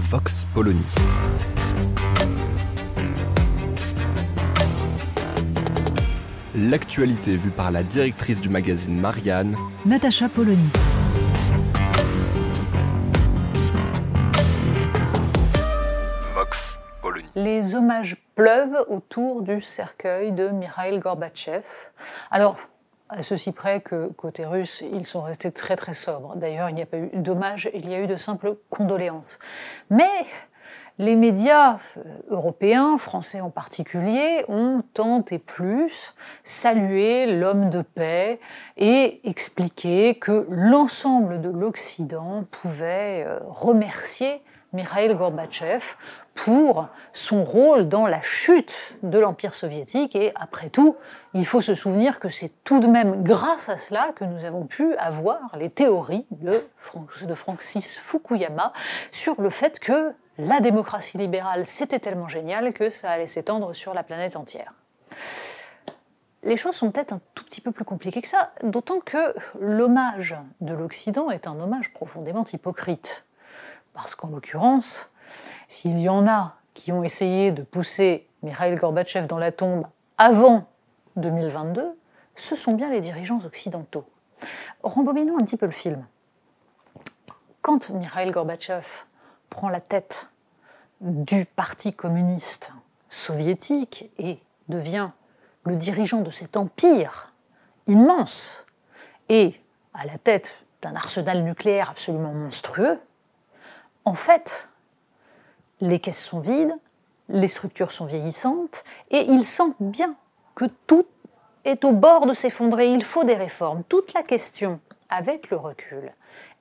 Vox Polony. L'actualité vue par la directrice du magazine Marianne, Natacha Polony. Vox Polony. Les hommages pleuvent autour du cercueil de Mikhail Gorbatchev. Alors, à ceci près que côté russe, ils sont restés très très sobres. D'ailleurs, il n'y a pas eu d'hommage, il y a eu de simples condoléances. Mais les médias euh, européens, français en particulier, ont tant et plus salué l'homme de paix et expliqué que l'ensemble de l'Occident pouvait euh, remercier Mikhail Gorbatchev pour son rôle dans la chute de l'Empire soviétique. Et après tout, il faut se souvenir que c'est tout de même grâce à cela que nous avons pu avoir les théories de, de Francis Fukuyama sur le fait que la démocratie libérale, c'était tellement génial que ça allait s'étendre sur la planète entière. Les choses sont peut-être un tout petit peu plus compliquées que ça, d'autant que l'hommage de l'Occident est un hommage profondément hypocrite. Parce qu'en l'occurrence, s'il y en a qui ont essayé de pousser Mikhail Gorbatchev dans la tombe avant 2022, ce sont bien les dirigeants occidentaux. Rembobinons un petit peu le film. Quand Mikhail Gorbatchev prend la tête du Parti communiste soviétique et devient le dirigeant de cet empire immense et à la tête d'un arsenal nucléaire absolument monstrueux, en fait, les caisses sont vides, les structures sont vieillissantes, et il sent bien que tout est au bord de s'effondrer. Il faut des réformes. Toute la question, avec le recul,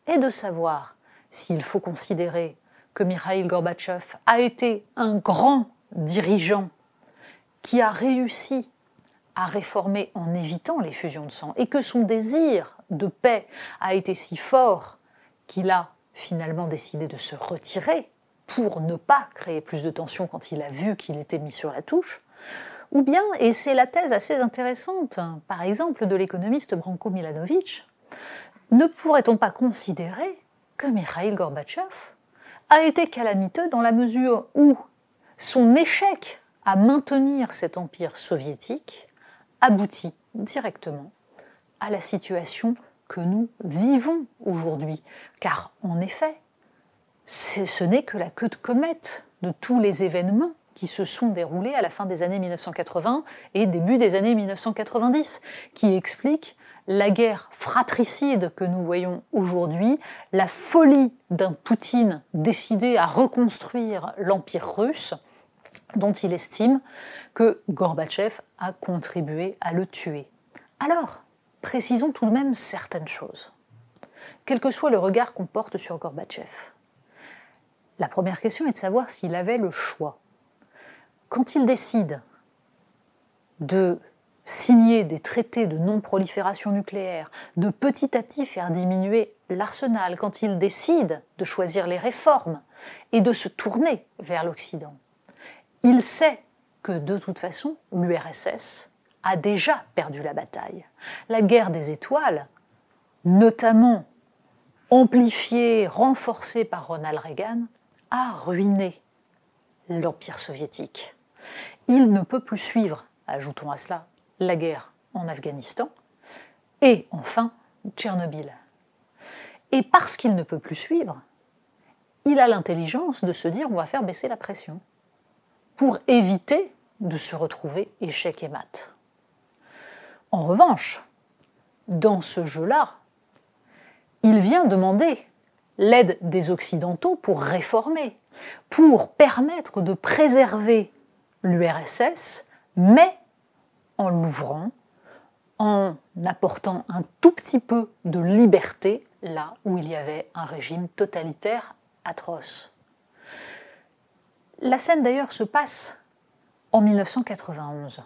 est de savoir s'il faut considérer que Mikhail Gorbatchev a été un grand dirigeant qui a réussi à réformer en évitant les fusions de sang et que son désir de paix a été si fort qu'il a finalement décidé de se retirer pour ne pas créer plus de tensions quand il a vu qu'il était mis sur la touche, ou bien, et c'est la thèse assez intéressante, par exemple de l'économiste Branko Milanovic, ne pourrait-on pas considérer que Mikhail Gorbatchev a été calamiteux dans la mesure où son échec à maintenir cet empire soviétique aboutit directement à la situation que nous vivons aujourd'hui. Car en effet, ce n'est que la queue de comète de tous les événements qui se sont déroulés à la fin des années 1980 et début des années 1990, qui expliquent la guerre fratricide que nous voyons aujourd'hui, la folie d'un Poutine décidé à reconstruire l'Empire russe, dont il estime que Gorbatchev a contribué à le tuer. Alors, précisons tout de même certaines choses. Quel que soit le regard qu'on porte sur Gorbatchev, la première question est de savoir s'il avait le choix. Quand il décide de signer des traités de non-prolifération nucléaire, de petit à petit faire diminuer l'arsenal, quand il décide de choisir les réformes et de se tourner vers l'Occident, il sait que de toute façon, l'URSS a déjà perdu la bataille. La guerre des étoiles, notamment amplifiée, renforcée par Ronald Reagan, a ruiné l'Empire soviétique. Il ne peut plus suivre, ajoutons à cela, la guerre en Afghanistan, et enfin Tchernobyl. Et parce qu'il ne peut plus suivre, il a l'intelligence de se dire on va faire baisser la pression pour éviter de se retrouver échec et mat. En revanche, dans ce jeu-là, il vient demander l'aide des Occidentaux pour réformer, pour permettre de préserver l'URSS, mais en l'ouvrant, en apportant un tout petit peu de liberté là où il y avait un régime totalitaire atroce. La scène d'ailleurs se passe en 1991.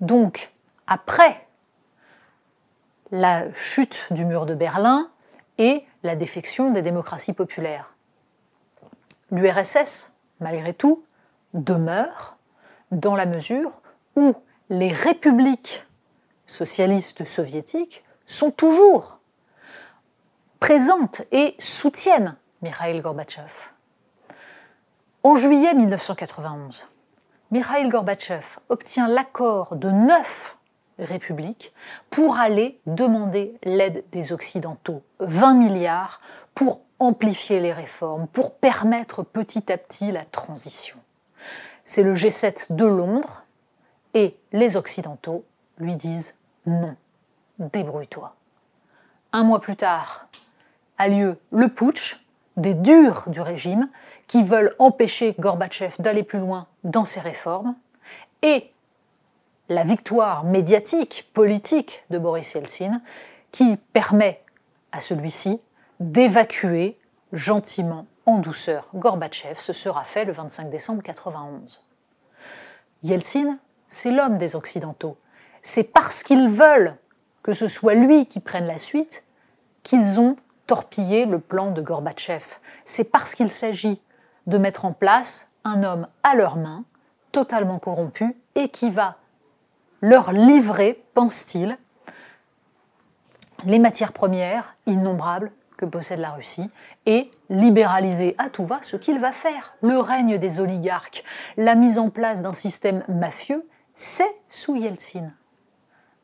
Donc, après la chute du mur de Berlin et la défection des démocraties populaires. L'URSS, malgré tout, demeure dans la mesure où les républiques socialistes soviétiques sont toujours présentes et soutiennent Mikhail Gorbatchev. En juillet 1991, Mikhail Gorbatchev obtient l'accord de neuf républiques pour aller demander l'aide des Occidentaux, 20 milliards, pour amplifier les réformes, pour permettre petit à petit la transition. C'est le G7 de Londres et les Occidentaux lui disent non, débrouille-toi. Un mois plus tard a lieu le putsch des durs du régime qui veulent empêcher Gorbatchev d'aller plus loin dans ses réformes et la victoire médiatique, politique de Boris Yeltsin qui permet à celui-ci d'évacuer gentiment, en douceur, Gorbatchev. Ce sera fait le 25 décembre 1991. Yeltsin, c'est l'homme des Occidentaux. C'est parce qu'ils veulent que ce soit lui qui prenne la suite qu'ils ont torpillé le plan de Gorbatchev. C'est parce qu'il s'agit de mettre en place un homme à leurs mains, totalement corrompu, et qui va leur livrer, pense-t-il, les matières premières innombrables que possède la Russie et libéraliser à tout va ce qu'il va faire. Le règne des oligarques, la mise en place d'un système mafieux, c'est sous Yeltsin.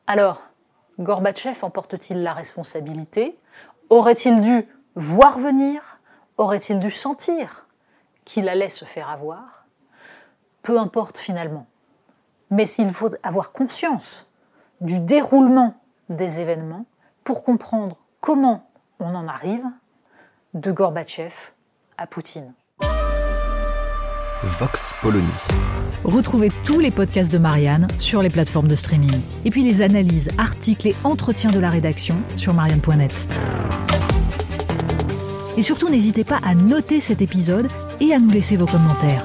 Alors, Gorbatchev emporte-t-il la responsabilité? Aurait-il dû voir venir? Aurait-il dû sentir qu'il allait se faire avoir? Peu importe finalement. Mais s'il faut avoir conscience du déroulement des événements pour comprendre comment on en arrive de Gorbatchev à Poutine. Vox Polony. Retrouvez tous les podcasts de Marianne sur les plateformes de streaming. Et puis les analyses, articles et entretiens de la rédaction sur marianne.net. Et surtout, n'hésitez pas à noter cet épisode et à nous laisser vos commentaires.